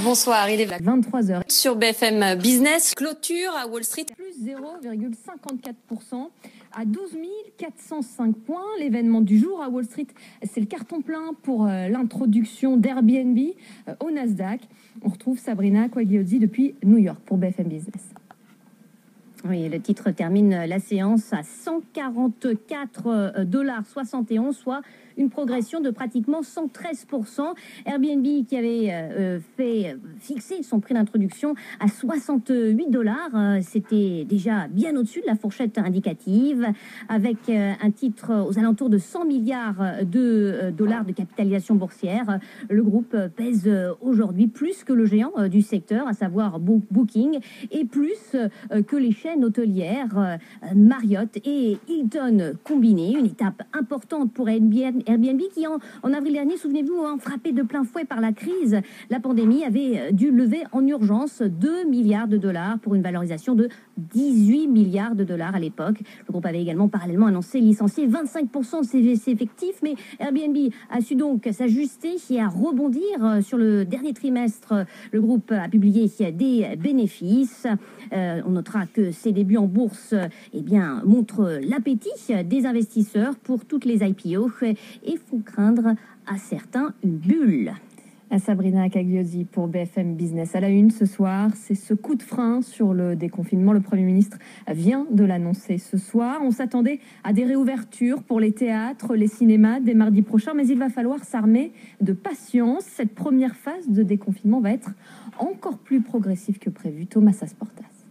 Bonsoir, il est 23h. sur BFM Business. Clôture à Wall Street. Plus 0,54% à 12 405 points. L'événement du jour à Wall Street, c'est le carton plein pour euh, l'introduction d'Airbnb euh, au Nasdaq. On retrouve Sabrina Quagliozzi depuis New York pour BFM Business. Oui, le titre termine la séance à 144 dollars 71, soit une progression de pratiquement 113%. Airbnb qui avait euh, fait fixer son prix d'introduction à 68 dollars, euh, c'était déjà bien au-dessus de la fourchette indicative, avec euh, un titre aux alentours de 100 milliards de euh, dollars de capitalisation boursière. Le groupe pèse aujourd'hui plus que le géant du secteur, à savoir Bo- Booking, et plus que les chaînes hôtelières Marriott et Hilton combinées. Une étape importante pour Airbnb, Airbnb qui, en, avril dernier, souvenez-vous, hein, frappé de plein fouet par la crise, la pandémie avait euh, dû lever en urgence 2 milliards de dollars pour une valorisation de 18 milliards de dollars à l'époque. Le groupe avait également parallèlement annoncé licencier 25% de ses, effectifs, mais Airbnb a su donc s'ajuster et à rebondir euh, sur le dernier trimestre. Le groupe a publié des bénéfices. Euh, on notera que ses débuts en bourse eh bien, montrent l'appétit des investisseurs pour toutes les IPO et font craindre à certains une bulle. À Sabrina Cagliozzi pour BFM Business. À la une ce soir, c'est ce coup de frein sur le déconfinement. Le Premier ministre vient de l'annoncer ce soir. On s'attendait à des réouvertures pour les théâtres, les cinémas dès mardi prochain, mais il va falloir s'armer de patience. Cette première phase de déconfinement va être encore plus progressive que prévu. Thomas Asportas.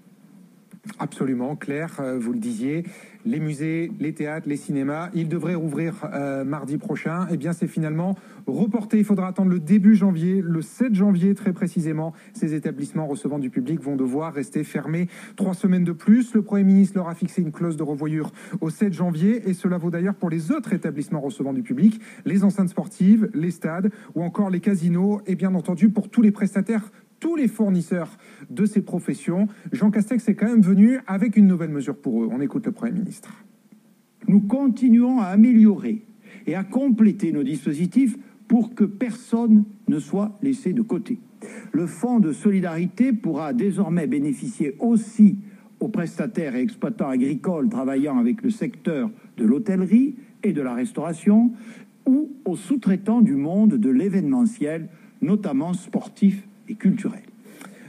Absolument, Claire, euh, vous le disiez, les musées, les théâtres, les cinémas, ils devraient rouvrir euh, mardi prochain. Eh bien, c'est finalement reporté. Il faudra attendre le début janvier, le 7 janvier très précisément. Ces établissements recevant du public vont devoir rester fermés trois semaines de plus. Le Premier ministre leur a fixé une clause de revoyure au 7 janvier et cela vaut d'ailleurs pour les autres établissements recevant du public, les enceintes sportives, les stades ou encore les casinos et bien entendu pour tous les prestataires tous les fournisseurs de ces professions. Jean Castex est quand même venu avec une nouvelle mesure pour eux. On écoute le Premier ministre. Nous continuons à améliorer et à compléter nos dispositifs pour que personne ne soit laissé de côté. Le fonds de solidarité pourra désormais bénéficier aussi aux prestataires et exploitants agricoles travaillant avec le secteur de l'hôtellerie et de la restauration ou aux sous-traitants du monde de l'événementiel, notamment sportif et culturel.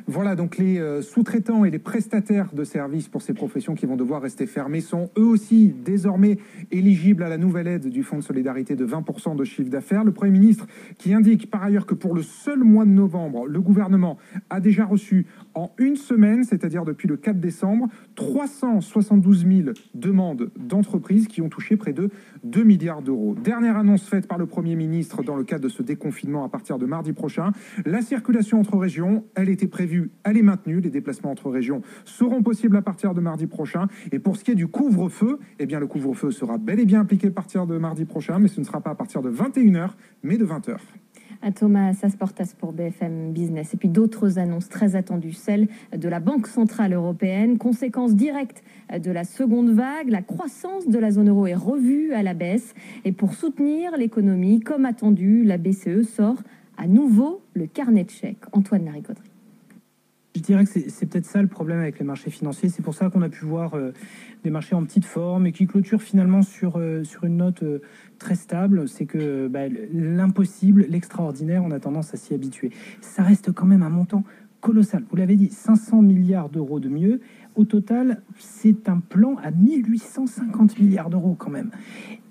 Voilà, donc les euh, sous-traitants et les prestataires de services pour ces professions qui vont devoir rester fermés sont eux aussi désormais éligibles à la nouvelle aide du Fonds de solidarité de 20% de chiffre d'affaires. Le Premier ministre qui indique par ailleurs que pour le seul mois de novembre, le gouvernement a déjà reçu en une semaine, c'est-à-dire depuis le 4 décembre, 372 000 demandes d'entreprises qui ont touché près de 2 milliards d'euros. Dernière annonce faite par le Premier ministre dans le cadre de ce déconfinement à partir de mardi prochain. La circulation entre régions, elle était prévue elle est maintenue. Les déplacements entre régions seront possibles à partir de mardi prochain. Et pour ce qui est du couvre-feu, eh bien, le couvre-feu sera bel et bien appliqué à partir de mardi prochain, mais ce ne sera pas à partir de 21h, mais de 20h. À Thomas Sasportas pour BFM Business. Et puis d'autres annonces très attendues, celle de la Banque Centrale Européenne. Conséquence directe de la seconde vague, la croissance de la zone euro est revue à la baisse. Et pour soutenir l'économie, comme attendu, la BCE sort à nouveau le carnet de chèques. Antoine Laricauderie. Je dirais que c'est peut-être ça le problème avec les marchés financiers. C'est pour ça qu'on a pu voir euh, des marchés en petite forme et qui clôturent finalement sur, euh, sur une note euh, très stable. C'est que bah, l'impossible, l'extraordinaire, on a tendance à s'y habituer. Ça reste quand même un montant colossal. Vous l'avez dit, 500 milliards d'euros de mieux. Au total, c'est un plan à 1850 milliards d'euros quand même.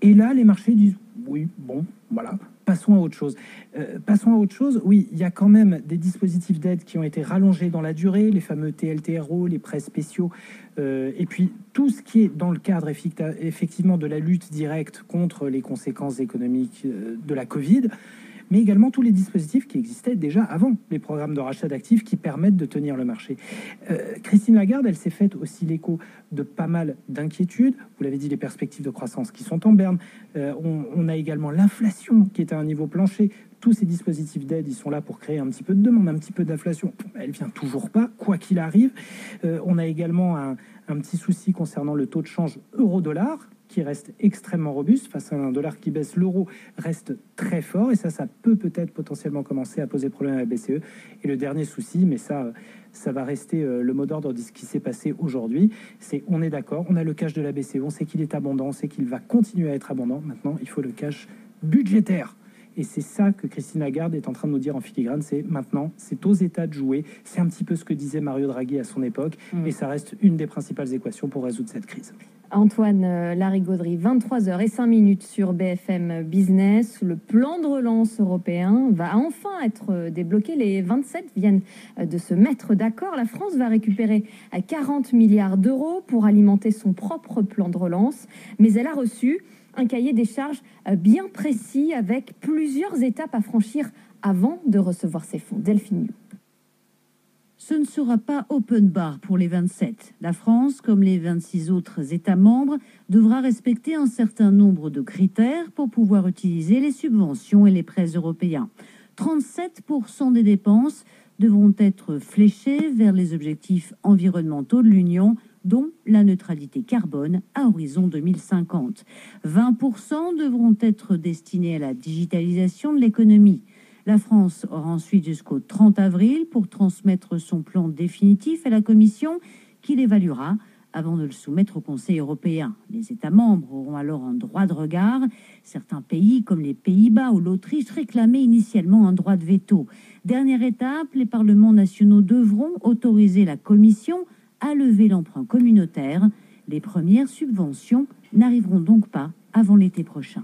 Et là, les marchés disent oui, bon, voilà, passons à autre chose. Euh, passons à autre chose. Oui, il y a quand même des dispositifs d'aide qui ont été rallongés dans la durée, les fameux TLTRO, les prêts spéciaux, euh, et puis tout ce qui est dans le cadre effectivement de la lutte directe contre les conséquences économiques euh, de la Covid mais également tous les dispositifs qui existaient déjà avant les programmes de rachat d'actifs qui permettent de tenir le marché. Euh, Christine Lagarde, elle s'est faite aussi l'écho de pas mal d'inquiétudes. Vous l'avez dit, les perspectives de croissance qui sont en berne. Euh, on, a également l'inflation qui est à un niveau plancher. Tous ces dispositifs d'aide, ils sont là pour créer un petit peu de demande, un petit peu d'inflation. Elle vient toujours pas, quoi qu'il arrive. Euh, on a également un, un petit souci concernant le taux de change euro-dollar qui reste extrêmement robuste. Face à un dollar qui baisse, l'euro reste très fort. Et ça, ça peut peut-être potentiellement commencer à poser problème à la BCE. Et le dernier souci, mais ça, ça va rester euh, le mot d'ordre de ce qui s'est passé aujourd'hui, c'est on est d'accord, on a le cash de la BCE, on sait qu'il est abondant, on sait qu'il va continuer à être abondant. Maintenant, il faut le cash budgétaire. Et c'est ça que Christine Lagarde est en train de nous dire en filigrane, c'est maintenant, c'est aux États de jouer. C'est un petit peu ce que disait Mario Draghi à son époque, mm. et ça reste une des principales équations pour résoudre cette crise. Antoine euh, Larigauderie, 23h et 5 minutes sur BFM Business. Le plan de relance européen va enfin être euh, débloqué. Les 27 viennent euh, de se mettre d'accord. La France va récupérer 40 milliards d'euros pour alimenter son propre plan de relance, mais elle a reçu un cahier des charges bien précis avec plusieurs étapes à franchir avant de recevoir ces fonds. Delphine ce ne sera pas open bar pour les 27. La France, comme les 26 autres États membres, devra respecter un certain nombre de critères pour pouvoir utiliser les subventions et les prêts européens. 37% des dépenses devront être fléchées vers les objectifs environnementaux de l'Union, dont la neutralité carbone à horizon 2050. 20% devront être destinés à la digitalisation de l'économie. La France aura ensuite jusqu'au 30 avril pour transmettre son plan définitif à la Commission qui l'évaluera avant de le soumettre au Conseil européen. Les États membres auront alors un droit de regard. Certains pays, comme les Pays-Bas ou l'Autriche, réclamaient initialement un droit de veto. Dernière étape, les parlements nationaux devront autoriser la Commission à lever l'emprunt communautaire. Les premières subventions n'arriveront donc pas avant l'été prochain.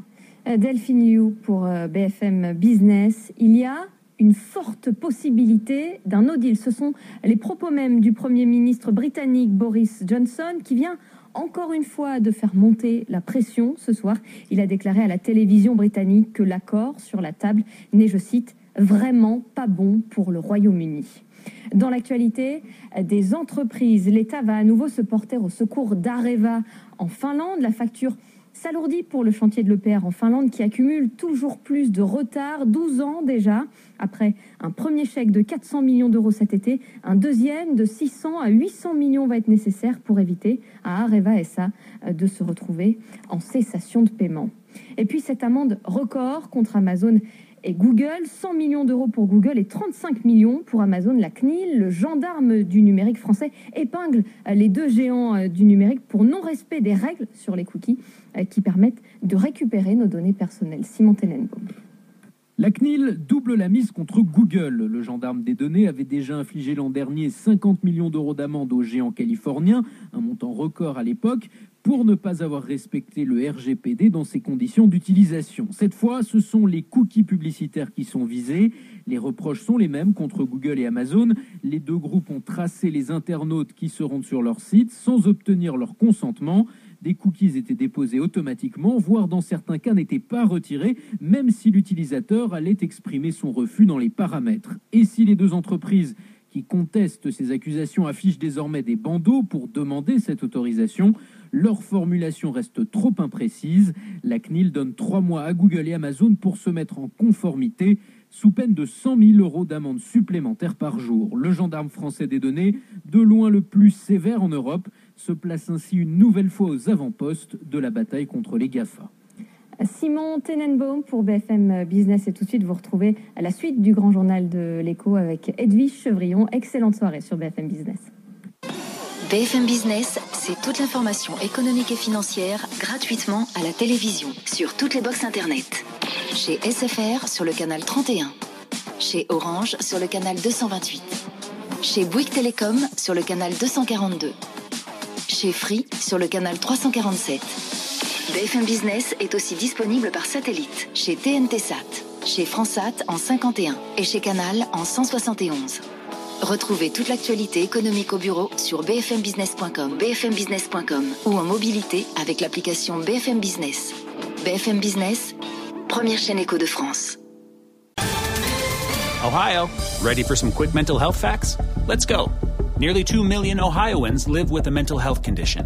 Delphine Liu pour euh, BFM Business. Il y a une forte possibilité d'un no deal. Ce sont les propos même du Premier ministre britannique Boris Johnson qui vient encore une fois de faire monter la pression ce soir. Il a déclaré à la télévision britannique que l'accord sur la table n'est, je cite, vraiment pas bon pour le Royaume-Uni. Dans l'actualité des entreprises, l'État va à nouveau se porter au secours d'Areva en Finlande. La facture s'alourdit pour le chantier de l'EPR en Finlande qui accumule toujours plus de retard, 12 ans déjà. Après un premier chèque de 400 millions d'euros cet été, un deuxième de 600 à 800 millions va être nécessaire pour éviter à Areva SA de se retrouver en cessation de paiement. Et puis cette amende record contre Amazon et Google, 100 millions d'euros pour Google et 35 millions pour Amazon. La CNIL, le gendarme du numérique français, épingle les deux géants euh, du numérique pour non-respect des règles sur les cookies euh, qui permettent de récupérer nos données personnelles. Simon Tenenbaum. La CNIL double la mise contre Google. Le gendarme des données avait déjà infligé l'an dernier 50 millions d'euros d'amende aux géants californiens, un montant record à l'époque, pour ne pas avoir respecté le RGPD dans ses conditions d'utilisation. Cette fois, ce sont les cookies publicitaires qui sont visés. Les reproches sont les mêmes contre Google et Amazon. Les deux groupes ont tracé les internautes qui se rendent sur leur site sans obtenir leur consentement des cookies étaient déposés automatiquement, voire dans certains cas n'étaient pas retirés, même si l'utilisateur allait exprimer son refus dans les paramètres. Et si les deux entreprises qui contestent ces accusations affichent désormais des bandeaux pour demander cette autorisation. Leur formulation reste trop imprécise. La CNIL donne trois mois à Google et Amazon pour se mettre en conformité sous peine de 100 000 euros d'amende supplémentaire par jour. Le gendarme français des données, de loin le plus sévère en Europe, se place ainsi une nouvelle fois aux avant-postes de la bataille contre les GAFA. Simon Tenenbaum pour BFM Business et tout de suite vous retrouvez à la suite du grand journal de l'écho avec Edwige Chevrillon. Excellente soirée sur BFM Business. BFM Business, c'est toute l'information économique et financière gratuitement à la télévision sur toutes les boxes internet. Chez SFR sur le canal 31. Chez Orange sur le canal 228. Chez Bouygues Télécom sur le canal 242. Chez Free sur le canal 347. BFM Business est aussi disponible par satellite chez TNT Sat, chez Fransat en 51 et chez Canal en 171. Retrouvez toute l'actualité économique au bureau sur bfmbusiness.com, bfmbusiness.com ou en mobilité avec l'application BFM Business. BFM Business, première chaîne éco de France. Ohio, ready for some quick mental health facts? Let's go. Nearly 2 million Ohioans live with a mental health condition.